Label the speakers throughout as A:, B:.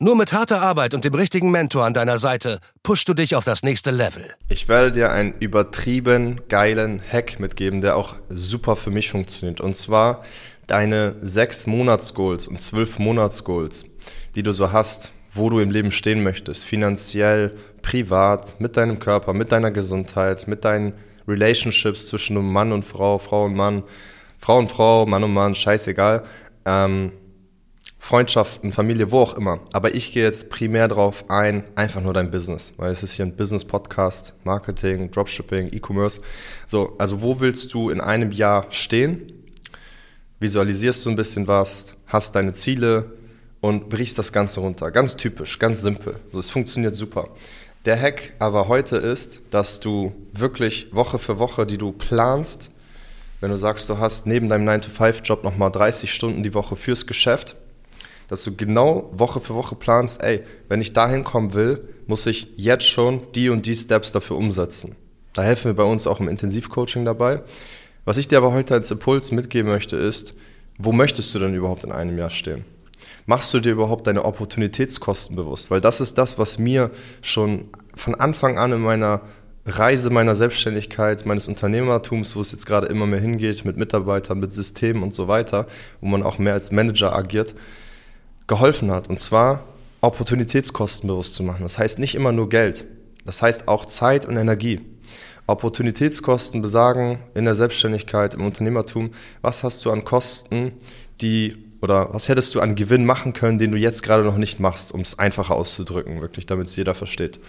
A: Nur mit harter Arbeit und dem richtigen Mentor an deiner Seite pushst du dich auf das nächste Level.
B: Ich werde dir einen übertrieben geilen Hack mitgeben, der auch super für mich funktioniert. Und zwar deine 6 Monats-Goals und 12 Monats-Goals, die du so hast, wo du im Leben stehen möchtest, finanziell, privat, mit deinem Körper, mit deiner Gesundheit, mit deinen Relationships zwischen Mann und Frau, Frau und Mann, Frau und Frau, Mann und Mann, scheißegal. Ähm, Freundschaften, Familie, wo auch immer. Aber ich gehe jetzt primär darauf ein, einfach nur dein Business, weil es ist hier ein Business-Podcast, Marketing, Dropshipping, E-Commerce. So, also wo willst du in einem Jahr stehen? Visualisierst du ein bisschen was, hast deine Ziele und brichst das Ganze runter. Ganz typisch, ganz simpel. So, es funktioniert super. Der Hack aber heute ist, dass du wirklich Woche für Woche, die du planst, wenn du sagst, du hast neben deinem 9-to-5-Job nochmal 30 Stunden die Woche fürs Geschäft, dass du genau Woche für Woche planst, ey, wenn ich dahin kommen will, muss ich jetzt schon die und die Steps dafür umsetzen. Da helfen wir bei uns auch im Intensivcoaching dabei. Was ich dir aber heute als Impuls mitgeben möchte, ist, wo möchtest du denn überhaupt in einem Jahr stehen? Machst du dir überhaupt deine Opportunitätskosten bewusst? Weil das ist das, was mir schon von Anfang an in meiner Reise meiner Selbstständigkeit, meines Unternehmertums, wo es jetzt gerade immer mehr hingeht, mit Mitarbeitern, mit Systemen und so weiter, wo man auch mehr als Manager agiert, geholfen hat. Und zwar Opportunitätskosten bewusst zu machen. Das heißt nicht immer nur Geld. Das heißt auch Zeit und Energie. Opportunitätskosten besagen in der Selbstständigkeit, im Unternehmertum, was hast du an Kosten, die oder was hättest du an Gewinn machen können, den du jetzt gerade noch nicht machst, um es einfacher auszudrücken, wirklich, damit es jeder versteht.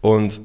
B: Und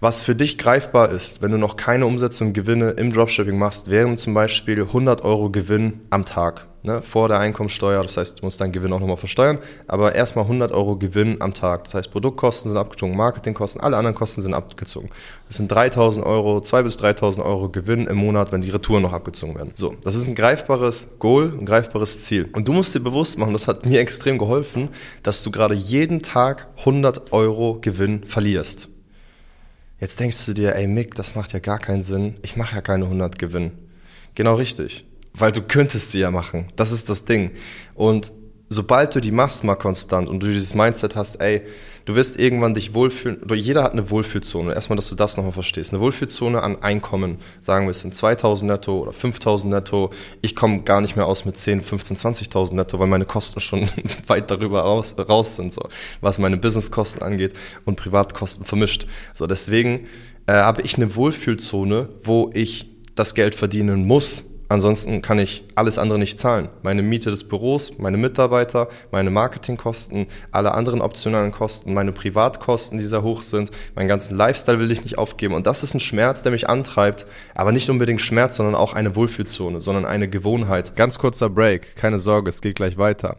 B: was für dich greifbar ist, wenn du noch keine Umsetzung Gewinne im Dropshipping machst, wären zum Beispiel 100 Euro Gewinn am Tag ne, vor der Einkommensteuer. Das heißt, du musst deinen Gewinn auch nochmal versteuern. Aber erstmal 100 Euro Gewinn am Tag. Das heißt, Produktkosten sind abgezogen, Marketingkosten, alle anderen Kosten sind abgezogen. Das sind 3000 Euro, 2.000 bis 3.000 Euro Gewinn im Monat, wenn die Retouren noch abgezogen werden. So, das ist ein greifbares Goal, ein greifbares Ziel. Und du musst dir bewusst machen, das hat mir extrem geholfen, dass du gerade jeden Tag 100 Euro Gewinn verlierst. Jetzt denkst du dir, ey Mick, das macht ja gar keinen Sinn. Ich mache ja keine 100 Gewinn. Genau richtig weil du könntest sie ja machen. Das ist das Ding. Und sobald du die machst mal konstant und du dieses Mindset hast, ey, du wirst irgendwann dich wohlfühlen, oder jeder hat eine Wohlfühlzone. Erstmal, dass du das nochmal verstehst. Eine Wohlfühlzone an Einkommen, sagen wir es sind 2000 netto oder 5000 netto. Ich komme gar nicht mehr aus mit 10, 15, 20.000 netto, weil meine Kosten schon weit darüber raus, raus sind, so, was meine Businesskosten angeht und Privatkosten vermischt. So, deswegen äh, habe ich eine Wohlfühlzone, wo ich das Geld verdienen muss, Ansonsten kann ich alles andere nicht zahlen. Meine Miete des Büros, meine Mitarbeiter, meine Marketingkosten, alle anderen optionalen Kosten, meine Privatkosten, die sehr hoch sind, meinen ganzen Lifestyle will ich nicht aufgeben. Und das ist ein Schmerz, der mich antreibt. Aber nicht unbedingt Schmerz, sondern auch eine Wohlfühlzone, sondern eine Gewohnheit.
C: Ganz kurzer Break. Keine Sorge, es geht gleich weiter.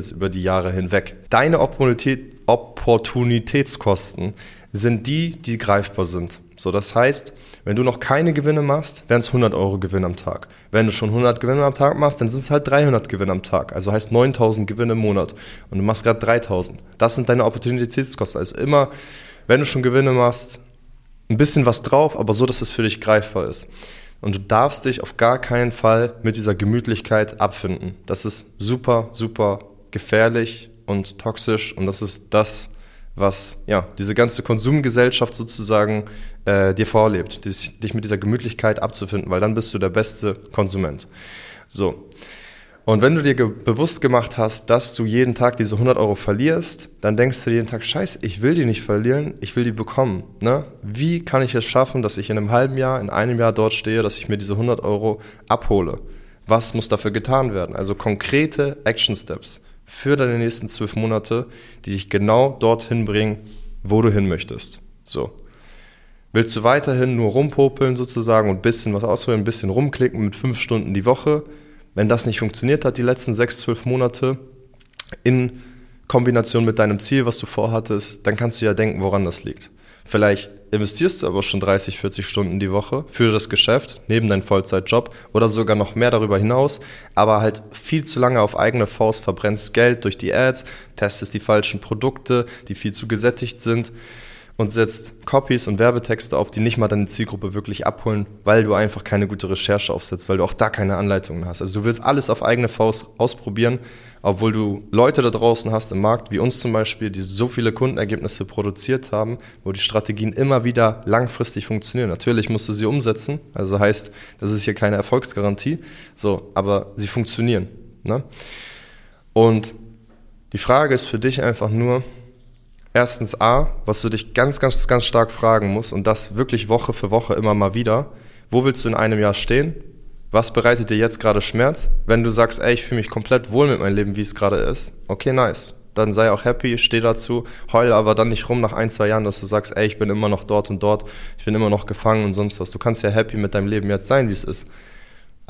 B: jetzt über die Jahre hinweg. Deine Opportunitätskosten sind die, die greifbar sind. So, das heißt, wenn du noch keine Gewinne machst, wären es 100 Euro Gewinn am Tag. Wenn du schon 100 Gewinne am Tag machst, dann sind es halt 300 Gewinne am Tag. Also heißt 9000 Gewinne im Monat. Und du machst gerade 3000. Das sind deine Opportunitätskosten. Also immer, wenn du schon Gewinne machst, ein bisschen was drauf, aber so, dass es für dich greifbar ist. Und du darfst dich auf gar keinen Fall mit dieser Gemütlichkeit abfinden. Das ist super, super gefährlich und toxisch und das ist das, was ja diese ganze Konsumgesellschaft sozusagen äh, dir vorlebt, dich, dich mit dieser Gemütlichkeit abzufinden, weil dann bist du der beste Konsument. So. Und wenn du dir ge bewusst gemacht hast, dass du jeden Tag diese 100 Euro verlierst, dann denkst du jeden Tag, scheiße, ich will die nicht verlieren, ich will die bekommen. Ne? Wie kann ich es schaffen, dass ich in einem halben Jahr, in einem Jahr dort stehe, dass ich mir diese 100 Euro abhole? Was muss dafür getan werden? Also konkrete Action Steps für deine nächsten zwölf Monate, die dich genau dorthin bringen, wo du hin möchtest. So. Willst du weiterhin nur rumpopeln sozusagen und ein bisschen was ausprobieren, ein bisschen rumklicken mit fünf Stunden die Woche? Wenn das nicht funktioniert hat, die letzten sechs, zwölf Monate, in Kombination mit deinem Ziel, was du vorhattest, dann kannst du ja denken, woran das liegt. Vielleicht investierst du aber schon 30, 40 Stunden die Woche für das Geschäft, neben deinem Vollzeitjob oder sogar noch mehr darüber hinaus, aber halt viel zu lange auf eigene Faust verbrennst Geld durch die Ads, testest die falschen Produkte, die viel zu gesättigt sind und setzt Copies und Werbetexte auf, die nicht mal deine Zielgruppe wirklich abholen, weil du einfach keine gute Recherche aufsetzt, weil du auch da keine Anleitungen hast. Also du willst alles auf eigene Faust ausprobieren, obwohl du Leute da draußen hast im Markt, wie uns zum Beispiel, die so viele Kundenergebnisse produziert haben, wo die Strategien immer wieder langfristig funktionieren. Natürlich musst du sie umsetzen, also heißt, das ist hier keine Erfolgsgarantie, so, aber sie funktionieren. Ne? Und die Frage ist für dich einfach nur, erstens A, was du dich ganz, ganz, ganz stark fragen musst und das wirklich Woche für Woche immer mal wieder. Wo willst du in einem Jahr stehen? Was bereitet dir jetzt gerade Schmerz? Wenn du sagst, ey, ich fühle mich komplett wohl mit meinem Leben, wie es gerade ist, okay, nice. Dann sei auch happy, steh dazu, heul aber dann nicht rum nach ein, zwei Jahren, dass du sagst, ey, ich bin immer noch dort und dort, ich bin immer noch gefangen und sonst was. Du kannst ja happy mit deinem Leben jetzt sein, wie es ist.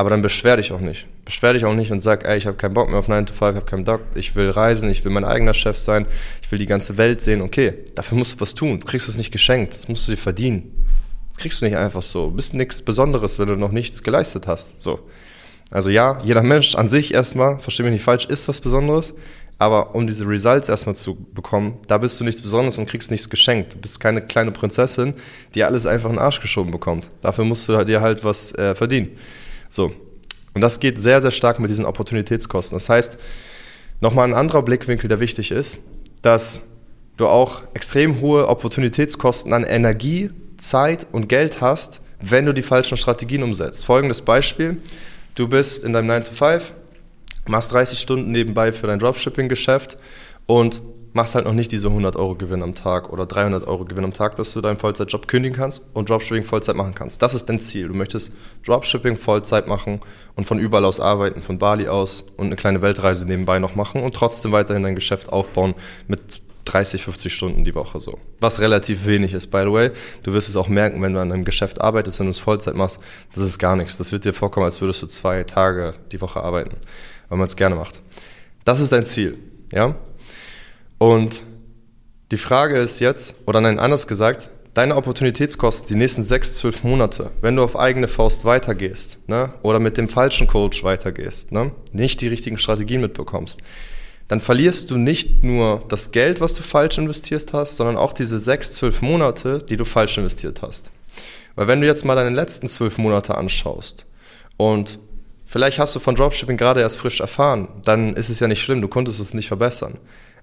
B: Aber dann beschwer dich auch nicht. Beschwer dich auch nicht und sag, ey, ich habe keinen Bock mehr auf 9 to 5, ich habe keinen Bock, ich will reisen, ich will mein eigener Chef sein, ich will die ganze Welt sehen. Okay, dafür musst du was tun. Du kriegst es nicht geschenkt, das musst du dir verdienen. Das kriegst du nicht einfach so. Du bist nichts Besonderes, wenn du noch nichts geleistet hast. So. Also ja, jeder Mensch an sich erstmal, versteh mich nicht falsch, ist was Besonderes. Aber um diese Results erstmal zu bekommen, da bist du nichts Besonderes und kriegst nichts geschenkt. Du bist keine kleine Prinzessin, die alles einfach in den Arsch geschoben bekommt. Dafür musst du dir halt was äh, verdienen. So. Und das geht sehr, sehr stark mit diesen Opportunitätskosten. Das heißt, nochmal ein anderer Blickwinkel, der wichtig ist, dass du auch extrem hohe Opportunitätskosten an Energie, Zeit und Geld hast, wenn du die falschen Strategien umsetzt. Folgendes Beispiel. Du bist in deinem 9 to 5, machst 30 Stunden nebenbei für dein Dropshipping-Geschäft und machst halt noch nicht diese 100 Euro Gewinn am Tag oder 300 Euro Gewinn am Tag, dass du deinen Vollzeitjob kündigen kannst und Dropshipping Vollzeit machen kannst. Das ist dein Ziel. Du möchtest Dropshipping Vollzeit machen und von überall aus arbeiten, von Bali aus und eine kleine Weltreise nebenbei noch machen und trotzdem weiterhin dein Geschäft aufbauen mit 30, 50 Stunden die Woche so. Was relativ wenig ist, by the way. Du wirst es auch merken, wenn du an einem Geschäft arbeitest, wenn du es Vollzeit machst, das ist gar nichts. Das wird dir vorkommen, als würdest du zwei Tage die Woche arbeiten, weil man es gerne macht. Das ist dein Ziel, ja? Und die Frage ist jetzt, oder nein, anders gesagt, deine Opportunitätskosten die nächsten sechs, zwölf Monate, wenn du auf eigene Faust weitergehst ne, oder mit dem falschen Coach weitergehst, ne, nicht die richtigen Strategien mitbekommst, dann verlierst du nicht nur das Geld, was du falsch investiert hast, sondern auch diese sechs, zwölf Monate, die du falsch investiert hast. Weil wenn du jetzt mal deine letzten zwölf Monate anschaust und vielleicht hast du von Dropshipping gerade erst frisch erfahren, dann ist es ja nicht schlimm, du konntest es nicht verbessern.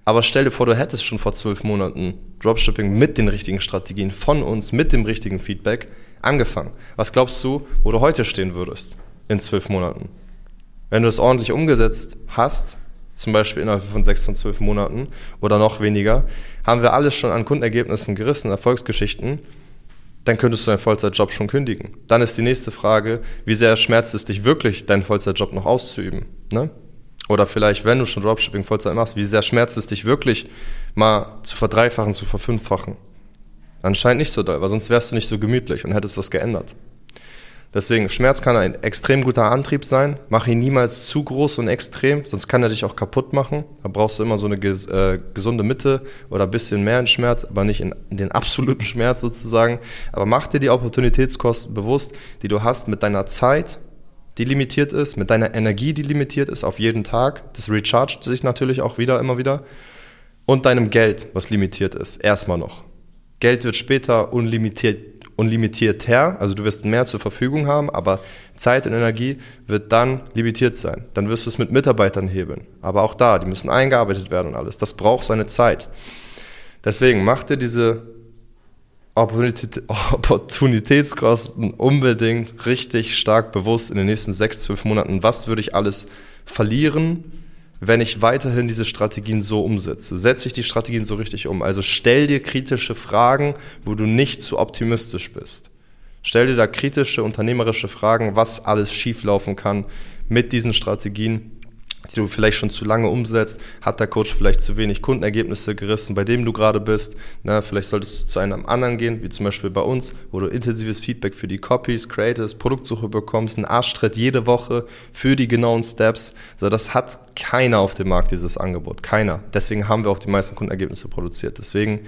B: Aber stell dir vor, du hättest schon vor zwölf Monaten Dropshipping mit den richtigen Strategien von uns, mit dem richtigen Feedback angefangen. Was glaubst du, wo du heute stehen würdest in zwölf Monaten? Wenn du es ordentlich umgesetzt hast, zum Beispiel innerhalb von sechs von zwölf Monaten oder noch weniger, haben wir alles schon an Kundenergebnissen gerissen, Erfolgsgeschichten, dann könntest du deinen Vollzeitjob schon kündigen. Dann ist die nächste Frage, wie sehr schmerzt es dich wirklich, deinen Vollzeitjob noch auszuüben? Ne? Oder vielleicht, wenn du schon Dropshipping Vollzeit machst, wie sehr schmerzt es dich wirklich, mal zu verdreifachen, zu verfünffachen? Anscheinend nicht so doll, weil sonst wärst du nicht so gemütlich und hättest was geändert. Deswegen, Schmerz kann ein extrem guter Antrieb sein. Mach ihn niemals zu groß und extrem, sonst kann er dich auch kaputt machen. Da brauchst du immer so eine äh, gesunde Mitte oder ein bisschen mehr in Schmerz, aber nicht in, in, den absoluten Schmerz sozusagen. Aber mach dir die Opportunitätskosten bewusst, die du hast mit deiner Zeit, die limitiert ist, mit deiner Energie, die limitiert ist auf jeden Tag. Das rechargt sich natürlich auch wieder, immer wieder. Und deinem Geld, was limitiert ist, erstmal noch. Geld wird später unlimitiert, unlimitierter, also du wirst mehr zur Verfügung haben, aber Zeit und Energie wird dann limitiert sein. Dann wirst du es mit Mitarbeitern hebeln. Aber auch da, die müssen eingearbeitet werden und alles. Das braucht seine Zeit. Deswegen mach dir diese Opportunitätskosten unbedingt richtig stark bewusst in den nächsten sechs, zwölf Monaten. Was würde ich alles verlieren, wenn ich weiterhin diese Strategien so umsetze? Setze ich die Strategien so richtig um? Also stell dir kritische Fragen, wo du nicht zu optimistisch bist. Stell dir da kritische, unternehmerische Fragen, was alles schieflaufen kann mit diesen Strategien die du vielleicht schon zu lange umsetzt, hat der Coach vielleicht zu wenig Kundenergebnisse gerissen, bei dem du gerade bist. Na, vielleicht solltest du zu einem anderen gehen, wie zum Beispiel bei uns, wo du intensives Feedback für die Copies, Creators, Produktsuche bekommst, einen Arschtritt jede Woche für die genauen Steps. Also das hat keiner auf dem Markt, dieses Angebot. Keiner. Deswegen haben wir auch die meisten Kundenergebnisse produziert. Deswegen,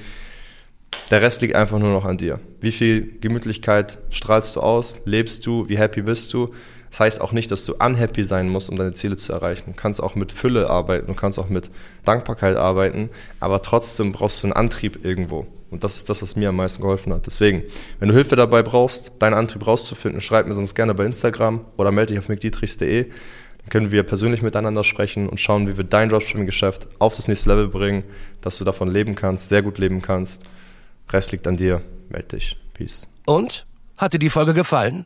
B: der Rest liegt einfach nur noch an dir. Wie viel Gemütlichkeit strahlst du aus? Lebst du? Wie happy bist du? Das heißt auch nicht, dass du unhappy sein musst, um deine Ziele zu erreichen. Du kannst auch mit Fülle arbeiten, du kannst auch mit Dankbarkeit arbeiten, aber trotzdem brauchst du einen Antrieb irgendwo. Und das ist das, was mir am meisten geholfen hat. Deswegen, wenn du Hilfe dabei brauchst, deinen Antrieb rauszufinden, schreib mir sonst gerne bei Instagram oder melde dich auf mickdietrichs.de. Dann können wir persönlich miteinander sprechen und schauen, wie wir dein Dropshipping-Geschäft auf das nächste Level bringen, dass du davon leben kannst, sehr gut leben kannst. Rest liegt an dir. Melde dich. Peace.
A: Und? Hat dir die Folge gefallen?